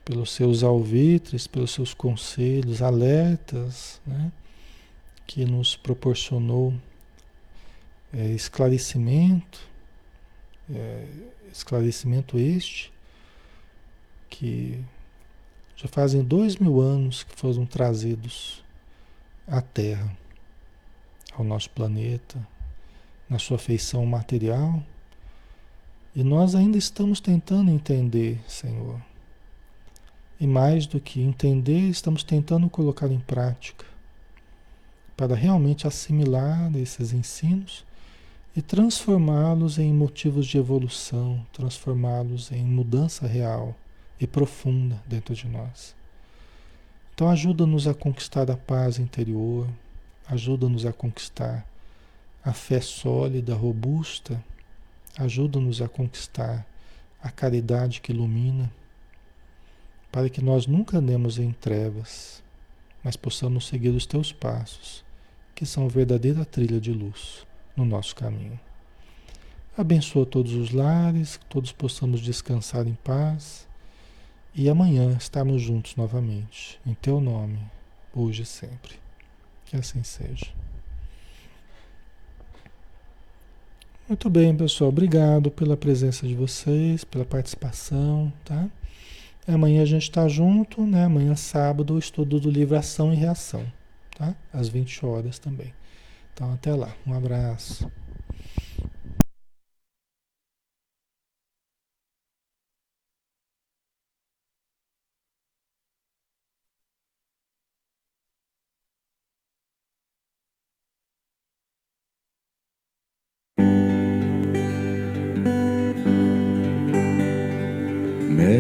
Speaker 1: pelos seus alvitres, pelos seus conselhos, alertas, né? que nos proporcionou é, esclarecimento, é, esclarecimento este, que já fazem dois mil anos que foram trazidos à Terra, ao nosso planeta, na sua feição material, e nós ainda estamos tentando entender, Senhor. E mais do que entender, estamos tentando colocar em prática para realmente assimilar esses ensinos e transformá-los em motivos de evolução, transformá-los em mudança real e profunda dentro de nós. Então ajuda-nos a conquistar a paz interior, ajuda-nos a conquistar a fé sólida, robusta, ajuda-nos a conquistar a caridade que ilumina, para que nós nunca andemos em trevas, mas possamos seguir os teus passos, que são verdadeira trilha de luz no nosso caminho. Abençoa todos os lares, que todos possamos descansar em paz e amanhã estarmos juntos novamente, em teu nome, hoje e sempre. Que assim seja. Muito bem, pessoal. Obrigado pela presença de vocês, pela participação, tá? Amanhã a gente está junto, né? Amanhã, sábado, o estudo do livro Ação e Reação, tá? Às 20 horas também. Então, até lá. Um abraço.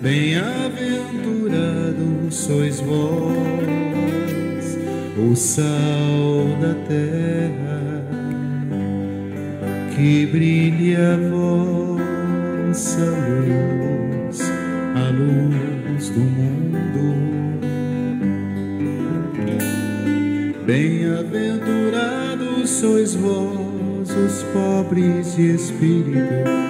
Speaker 2: bem-aventurado sois vós, o sal da terra, que brilhe a vossa luz, a luz do mundo. Bem-aventurados sois vós, os pobres de espírito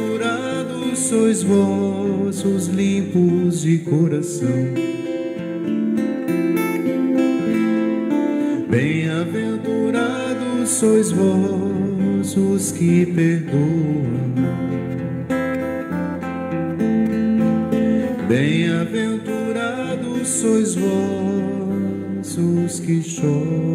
Speaker 2: sois vós os limpos de coração. Bem-aventurados sois vós os que perdoam. Bem-aventurados sois vós os que choram,